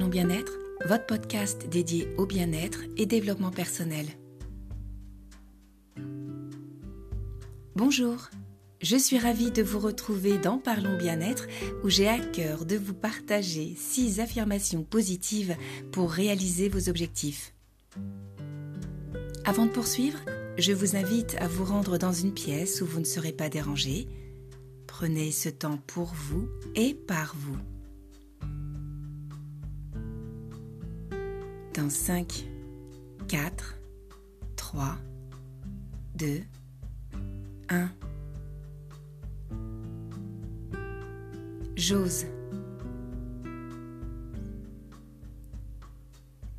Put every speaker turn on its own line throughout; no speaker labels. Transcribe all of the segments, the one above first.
bien-être, votre podcast dédié au bien-être et développement personnel. Bonjour, je suis ravie de vous retrouver dans Parlons bien-être où j'ai à cœur de vous partager 6 affirmations positives pour réaliser vos objectifs. Avant de poursuivre, je vous invite à vous rendre dans une pièce où vous ne serez pas dérangé. Prenez ce temps pour vous et par vous. Dans 5, 4, 3, 2, 1. J'ose.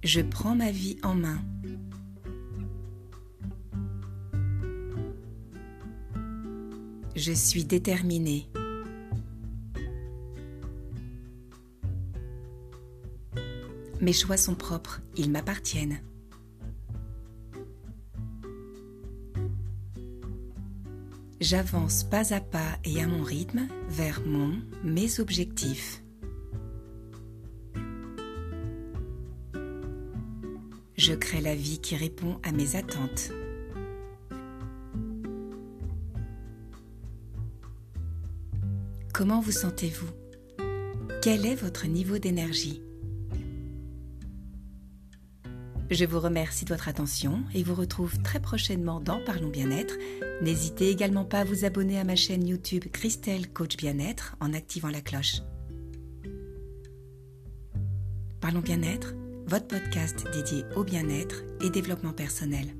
Je prends ma vie en main. Je suis déterminée. Mes choix sont propres, ils m'appartiennent. J'avance pas à pas et à mon rythme vers mon, mes objectifs. Je crée la vie qui répond à mes attentes. Comment vous sentez-vous? Quel est votre niveau d'énergie? Je vous remercie de votre attention et vous retrouve très prochainement dans Parlons Bien-être. N'hésitez également pas à vous abonner à ma chaîne YouTube Christelle Coach Bien-être en activant la cloche. Parlons Bien-être, votre podcast dédié au bien-être et développement personnel.